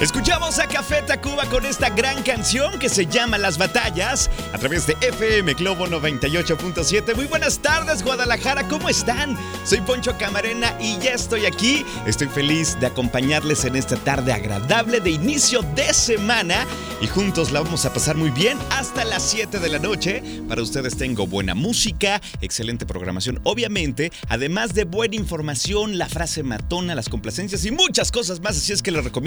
Escuchamos a Café Tacuba con esta gran canción que se llama Las Batallas a través de FM Globo 98.7. Muy buenas tardes, Guadalajara, ¿cómo están? Soy Poncho Camarena y ya estoy aquí. Estoy feliz de acompañarles en esta tarde agradable de inicio de semana y juntos la vamos a pasar muy bien hasta las 7 de la noche. Para ustedes tengo buena música, excelente programación, obviamente, además de buena información, la frase matona, las complacencias y muchas cosas más. Así es que les recomiendo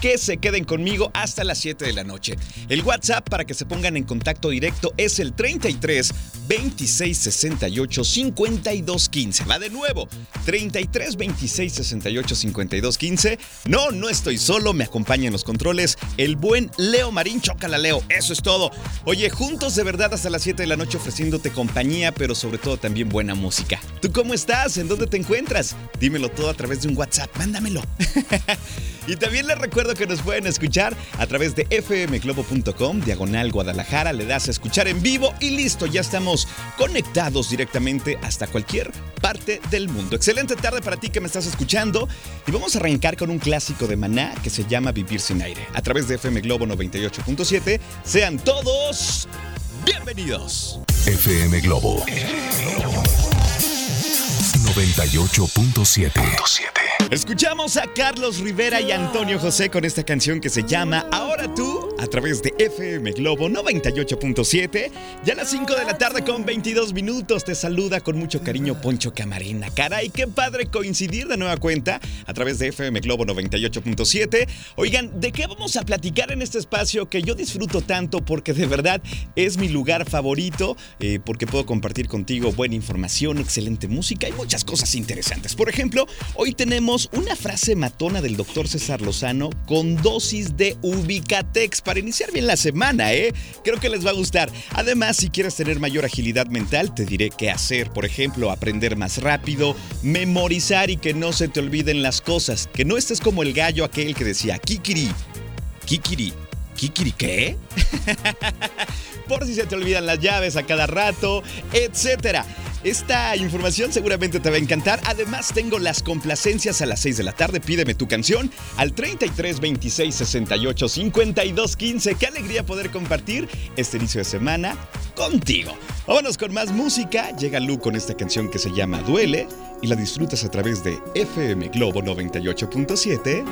que se queden conmigo hasta las 7 de la noche. El WhatsApp para que se pongan en contacto directo es el 33 26 68 52 15. Va de nuevo, 33 26 68 52 15. No, no estoy solo, me acompaña en los controles el buen Leo Marín. Chócala, Leo, eso es todo. Oye, juntos de verdad hasta las 7 de la noche ofreciéndote compañía, pero sobre todo también buena música. ¿Tú cómo estás? ¿En dónde te encuentras? Dímelo todo a través de un WhatsApp, mándamelo. también les recuerdo que nos pueden escuchar a través de fmglobo.com, diagonal Guadalajara, le das a escuchar en vivo y listo, ya estamos conectados directamente hasta cualquier parte del mundo. Excelente tarde para ti que me estás escuchando y vamos a arrancar con un clásico de Maná que se llama Vivir sin aire. A través de FM Globo 98.7, sean todos bienvenidos. FM Globo 98.7. Escuchamos a Carlos Rivera y Antonio José con esta canción que se llama Ahora tú a través de FM Globo 98.7. Ya a las 5 de la tarde con 22 minutos te saluda con mucho cariño Poncho Camarena. Caray, qué padre coincidir de nueva cuenta a través de FM Globo 98.7. Oigan, ¿de qué vamos a platicar en este espacio que yo disfruto tanto porque de verdad es mi lugar favorito? Eh, porque puedo compartir contigo buena información, excelente música y muchas cosas interesantes. Por ejemplo, hoy tenemos una frase matona del doctor César Lozano con dosis de Ubicatex para iniciar bien la semana, ¿eh? Creo que les va a gustar. Además, si quieres tener mayor agilidad mental, te diré qué hacer. Por ejemplo, aprender más rápido, memorizar y que no se te olviden las cosas. Que no estés como el gallo aquel que decía, Kikiri, Kikiri, Kikiri, ¿qué? Por si se te olvidan las llaves a cada rato, etcétera. Esta información seguramente te va a encantar. Además, tengo las complacencias a las 6 de la tarde. Pídeme tu canción al 33 26 68 52 15. Qué alegría poder compartir este inicio de semana contigo. Vámonos con más música. Llega Lu con esta canción que se llama Duele y la disfrutas a través de FM Globo 98.7.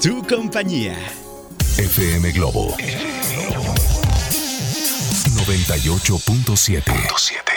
Tu compañía. FM Globo 98.7.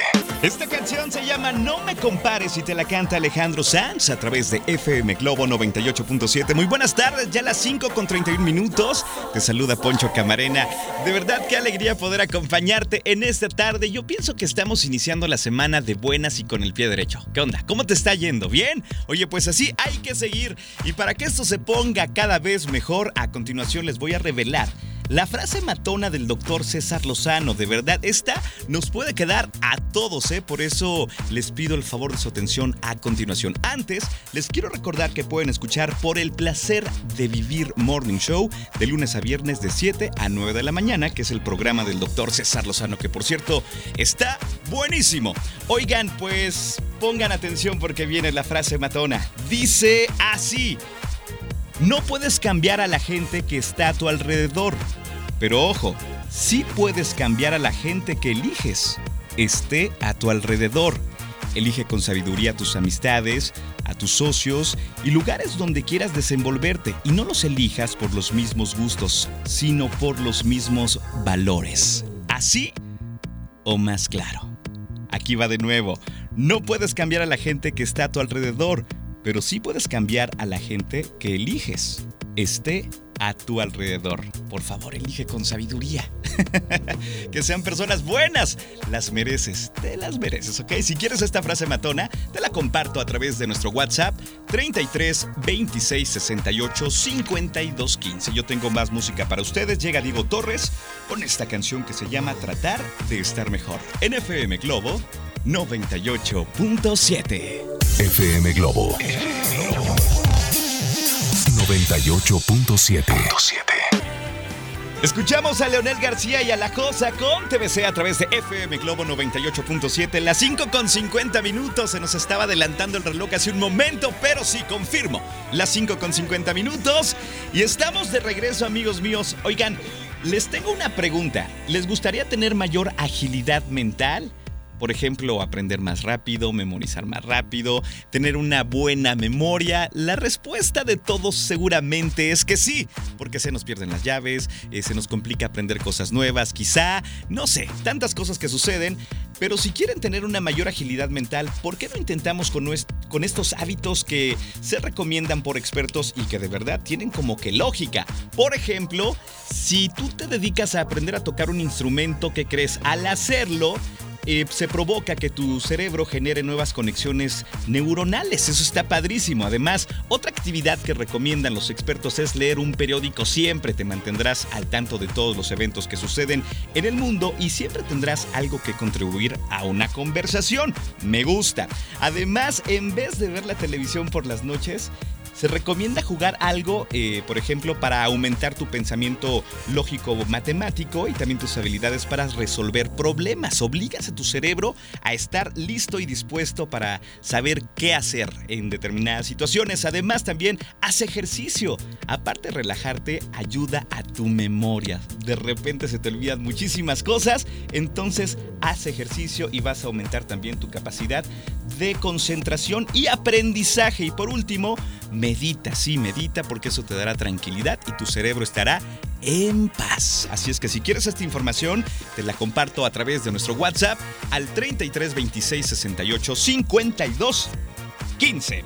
Esta canción se llama No me compares y te la canta Alejandro Sanz a través de FM Globo 98.7. Muy buenas tardes, ya las 5 con 31 minutos. Te saluda Poncho Camarena. De verdad qué alegría poder acompañarte en esta tarde. Yo pienso que estamos iniciando la semana de buenas y con el pie derecho. ¿Qué onda? ¿Cómo te está yendo? ¿Bien? Oye, pues así hay que seguir. Y para que esto se ponga cada vez mejor, a continuación les voy a revelar la frase matona del doctor César Lozano, de verdad, esta nos puede quedar a todos, ¿eh? Por eso les pido el favor de su atención a continuación. Antes, les quiero recordar que pueden escuchar Por el placer de vivir Morning Show de lunes a viernes de 7 a 9 de la mañana, que es el programa del doctor César Lozano, que por cierto está buenísimo. Oigan, pues pongan atención porque viene la frase matona. Dice así. No puedes cambiar a la gente que está a tu alrededor, pero ojo, sí puedes cambiar a la gente que eliges, esté a tu alrededor. Elige con sabiduría a tus amistades, a tus socios y lugares donde quieras desenvolverte y no los elijas por los mismos gustos, sino por los mismos valores. Así o más claro. Aquí va de nuevo. No puedes cambiar a la gente que está a tu alrededor, pero sí puedes cambiar a la gente que eliges. Esté a tu alrededor. Por favor, elige con sabiduría. que sean personas buenas. Las mereces, te las mereces, ¿ok? Si quieres esta frase matona, te la comparto a través de nuestro WhatsApp 33 26 68 52 15. Yo tengo más música para ustedes. Llega Diego Torres con esta canción que se llama Tratar de estar mejor. NFM Globo 98.7. FM Globo 98.7. Escuchamos a Leonel García y a La Cosa con TVC a través de FM Globo 98.7. Las 5 con 50 minutos. Se nos estaba adelantando el reloj hace un momento, pero sí confirmo. Las 5 con 50 minutos. Y estamos de regreso, amigos míos. Oigan, les tengo una pregunta. ¿Les gustaría tener mayor agilidad mental? Por ejemplo, aprender más rápido, memorizar más rápido, tener una buena memoria. La respuesta de todos seguramente es que sí, porque se nos pierden las llaves, eh, se nos complica aprender cosas nuevas, quizá, no sé, tantas cosas que suceden. Pero si quieren tener una mayor agilidad mental, ¿por qué no intentamos con, con estos hábitos que se recomiendan por expertos y que de verdad tienen como que lógica? Por ejemplo, si tú te dedicas a aprender a tocar un instrumento que crees al hacerlo, eh, se provoca que tu cerebro genere nuevas conexiones neuronales. Eso está padrísimo. Además, otra actividad que recomiendan los expertos es leer un periódico. Siempre te mantendrás al tanto de todos los eventos que suceden en el mundo y siempre tendrás algo que contribuir a una conversación. Me gusta. Además, en vez de ver la televisión por las noches, se recomienda jugar algo, eh, por ejemplo, para aumentar tu pensamiento lógico matemático y también tus habilidades para resolver problemas. Obligas a tu cerebro a estar listo y dispuesto para saber qué hacer en determinadas situaciones. Además, también haz ejercicio. Aparte de relajarte, ayuda a tu memoria. De repente se te olvidan muchísimas cosas, entonces haz ejercicio y vas a aumentar también tu capacidad de concentración y aprendizaje. Y por último, medita, sí, medita porque eso te dará tranquilidad y tu cerebro estará en paz. Así es que si quieres esta información, te la comparto a través de nuestro WhatsApp al 33 26 68 52 15.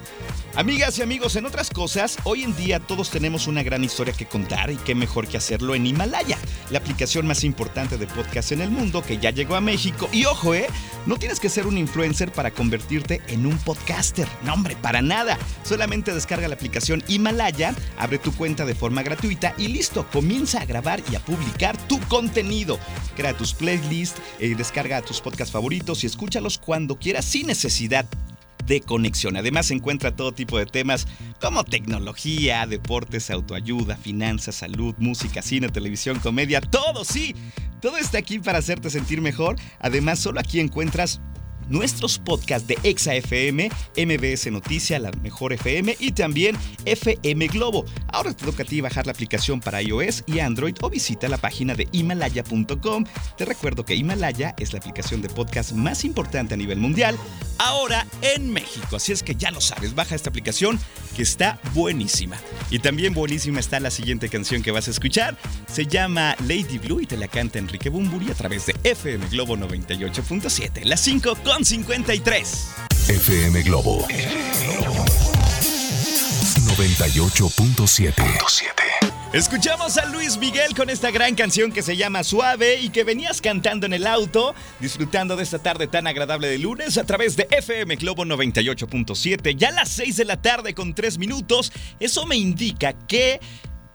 Amigas y amigos, en otras cosas, hoy en día todos tenemos una gran historia que contar y qué mejor que hacerlo en Himalaya, la aplicación más importante de podcast en el mundo que ya llegó a México. Y ojo, ¿eh? No tienes que ser un influencer para convertirte en un podcaster. No, hombre, para nada. Solamente descarga la aplicación Himalaya, abre tu cuenta de forma gratuita y listo, comienza a grabar y a publicar tu contenido. Crea tus playlists, eh, descarga tus podcasts favoritos y escúchalos cuando quieras sin necesidad de conexión. Además se encuentra todo tipo de temas como tecnología, deportes, autoayuda, finanzas, salud, música, cine, televisión, comedia, todo, sí. Todo está aquí para hacerte sentir mejor. Además, solo aquí encuentras nuestros podcasts de Exa FM, MBS Noticia, La Mejor FM y también FM Globo. Ahora te toca a ti bajar la aplicación para iOS y Android o visita la página de himalaya.com. Te recuerdo que Himalaya es la aplicación de podcast más importante a nivel mundial, ahora en México. Así es que ya lo sabes, baja esta aplicación que está buenísima. Y también buenísima está la siguiente canción que vas a escuchar. Se llama Lady Blue y te la canta Enrique Bumburi a través de FM Globo 98.7. Las 5 con 53. FM Globo 98.7. Escuchamos a Luis Miguel con esta gran canción que se llama Suave y que venías cantando en el auto, disfrutando de esta tarde tan agradable de lunes a través de FM Globo 98.7. Ya a las 6 de la tarde con 3 minutos, eso me indica que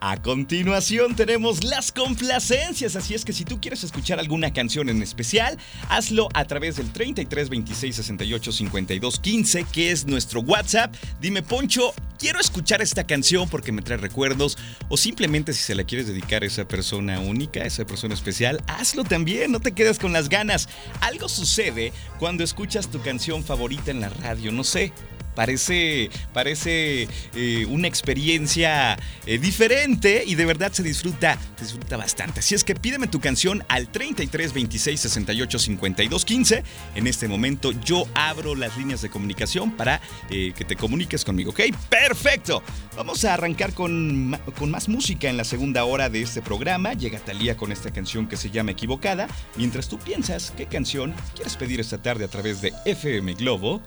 a continuación tenemos las complacencias, así es que si tú quieres escuchar alguna canción en especial, hazlo a través del 33 26 68 52 15, que es nuestro WhatsApp. Dime, Poncho, quiero escuchar esta canción porque me trae recuerdos, o simplemente si se la quieres dedicar a esa persona única, a esa persona especial, hazlo también, no te quedes con las ganas. Algo sucede cuando escuchas tu canción favorita en la radio, no sé Parece, parece eh, una experiencia eh, diferente y de verdad se disfruta, se disfruta bastante. Así es que pídeme tu canción al 33 26 68 52 15. En este momento yo abro las líneas de comunicación para eh, que te comuniques conmigo, ¿ok? Perfecto. Vamos a arrancar con, con más música en la segunda hora de este programa. Llega Talía con esta canción que se llama Equivocada. Mientras tú piensas qué canción quieres pedir esta tarde a través de FM Globo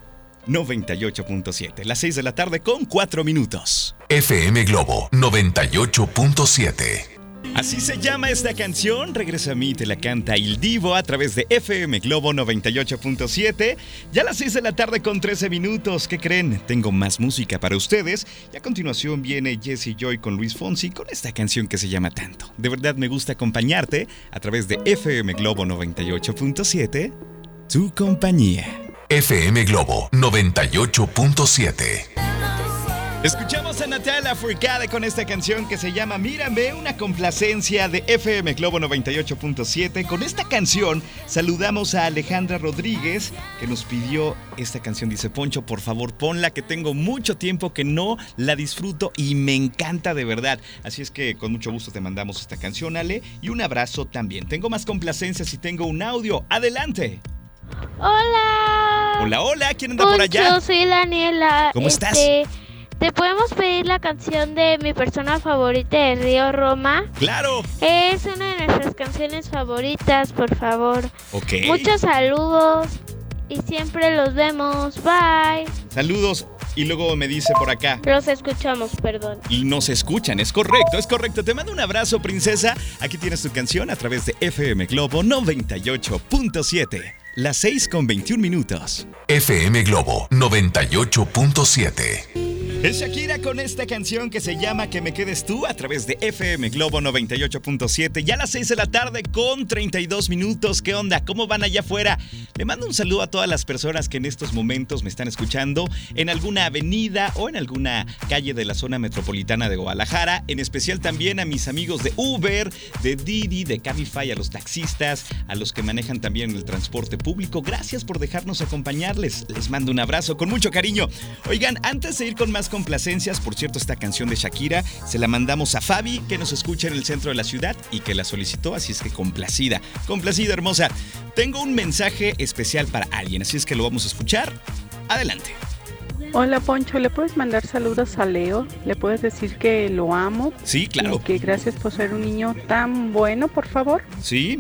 98.7. Las 6 de la tarde con 4 minutos. FM Globo 98.7. Así se llama esta canción. Regresa a mí, te la canta Il Divo a través de FM Globo 98.7. Ya a las 6 de la tarde con 13 minutos. ¿Qué creen? Tengo más música para ustedes. Y a continuación viene Jesse Joy con Luis Fonsi con esta canción que se llama Tanto. De verdad me gusta acompañarte a través de FM Globo 98.7. Tu compañía. FM Globo 98.7. Escuchamos a Natalia Furcade con esta canción que se llama Mírame, una complacencia de FM Globo 98.7. Con esta canción saludamos a Alejandra Rodríguez que nos pidió esta canción. Dice Poncho, por favor ponla que tengo mucho tiempo que no la disfruto y me encanta de verdad. Así es que con mucho gusto te mandamos esta canción, Ale, y un abrazo también. Tengo más complacencias y tengo un audio. Adelante. Hola. Hola, hola, ¿quién anda por allá? Yo soy Daniela. ¿Cómo estás? Este, ¿Te podemos pedir la canción de mi persona favorita de Río Roma? Claro. Es una de nuestras canciones favoritas, por favor. Ok. Muchos saludos y siempre los vemos. Bye. Saludos. Y luego me dice por acá. Los escuchamos, perdón. Y nos escuchan, es correcto, es correcto. Te mando un abrazo, princesa. Aquí tienes tu canción a través de FM Globo 98.7. Las 6 con 21 minutos. FM Globo 98.7. Es Shakira con esta canción que se llama Que me quedes tú a través de FM Globo 98.7. Ya a las 6 de la tarde con 32 minutos. ¿Qué onda? ¿Cómo van allá afuera? Le mando un saludo a todas las personas que en estos momentos me están escuchando en alguna avenida o en alguna calle de la zona metropolitana de Guadalajara. En especial también a mis amigos de Uber, de Didi, de Cabify, a los taxistas, a los que manejan también el transporte público. Gracias por dejarnos acompañarles. Les mando un abrazo con mucho cariño. Oigan, antes de ir con más complacencias, por cierto, esta canción de Shakira se la mandamos a Fabi, que nos escucha en el centro de la ciudad y que la solicitó, así es que complacida, complacida hermosa. Tengo un mensaje especial para alguien, así es que lo vamos a escuchar. Adelante. Hola Poncho, ¿le puedes mandar saludos a Leo? ¿Le puedes decir que lo amo? Sí, claro. Y que gracias por ser un niño tan bueno, por favor. Sí.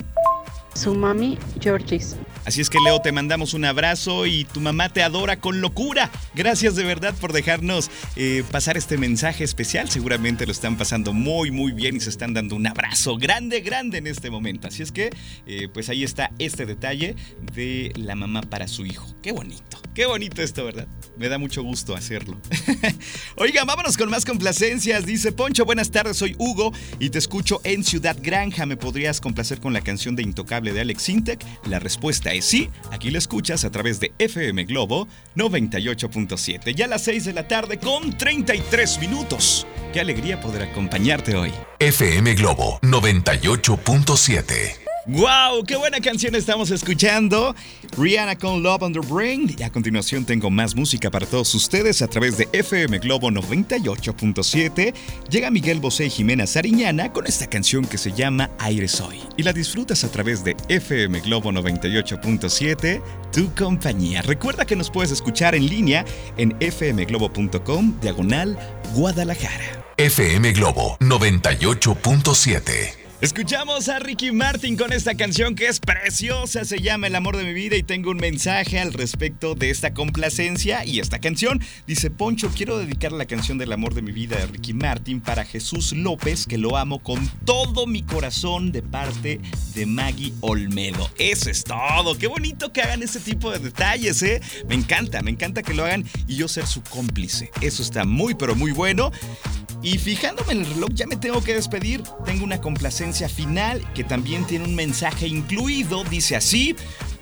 Su mami, Georgis. Así es que Leo, te mandamos un abrazo y tu mamá te adora con locura. Gracias de verdad por dejarnos eh, pasar este mensaje especial. Seguramente lo están pasando muy, muy bien y se están dando un abrazo grande, grande en este momento. Así es que, eh, pues ahí está este detalle de la mamá para su hijo. Qué bonito, qué bonito esto, ¿verdad? Me da mucho gusto hacerlo. Oiga, vámonos con más complacencias. Dice Poncho, buenas tardes, soy Hugo y te escucho en Ciudad Granja. ¿Me podrías complacer con la canción de Intocable de Alex Sintek? La respuesta sí. Aquí la escuchas a través de FM Globo 98.7. Ya a las 6 de la tarde con 33 minutos. Qué alegría poder acompañarte hoy. FM Globo 98.7. ¡Wow! ¡Qué buena canción estamos escuchando! Rihanna con Love on the Brain. Y a continuación tengo más música para todos ustedes a través de FM Globo 98.7. Llega Miguel Bosé y Jimena Sariñana con esta canción que se llama Aire Soy. Y la disfrutas a través de FM Globo 98.7, tu compañía. Recuerda que nos puedes escuchar en línea en fmglobo.com, diagonal Guadalajara. FM Globo 98.7. Escuchamos a Ricky Martin con esta canción que es preciosa, se llama El amor de mi vida y tengo un mensaje al respecto de esta complacencia y esta canción. Dice Poncho, quiero dedicar la canción del amor de mi vida de Ricky Martin para Jesús López, que lo amo con todo mi corazón de parte de Maggie Olmedo. Eso es todo, qué bonito que hagan ese tipo de detalles, ¿eh? Me encanta, me encanta que lo hagan y yo ser su cómplice. Eso está muy, pero muy bueno. Y fijándome en el reloj, ya me tengo que despedir. Tengo una complacencia final que también tiene un mensaje incluido. Dice así.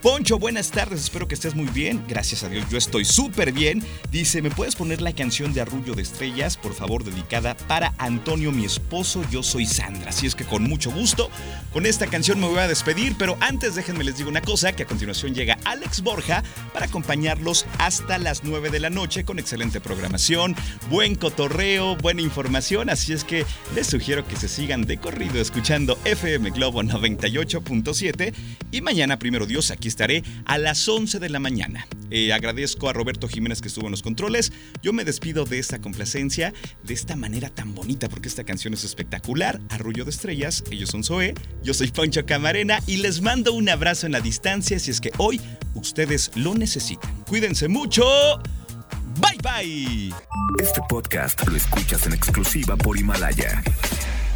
Poncho, buenas tardes, espero que estés muy bien. Gracias a Dios, yo estoy súper bien. Dice, ¿me puedes poner la canción de Arrullo de Estrellas, por favor, dedicada para Antonio, mi esposo? Yo soy Sandra. Así es que con mucho gusto, con esta canción me voy a despedir, pero antes déjenme les digo una cosa, que a continuación llega Alex Borja para acompañarlos hasta las 9 de la noche con excelente programación, buen cotorreo, buena información, así es que les sugiero que se sigan de corrido escuchando FM Globo 98.7 y mañana, primero Dios, aquí estaré a las 11 de la mañana. Eh, agradezco a Roberto Jiménez que estuvo en los controles. Yo me despido de esta complacencia de esta manera tan bonita porque esta canción es espectacular. Arrullo de estrellas, ellos son Zoe, yo soy Poncho Camarena y les mando un abrazo en la distancia si es que hoy ustedes lo necesitan. Cuídense mucho. Bye bye. Este podcast lo escuchas en exclusiva por Himalaya.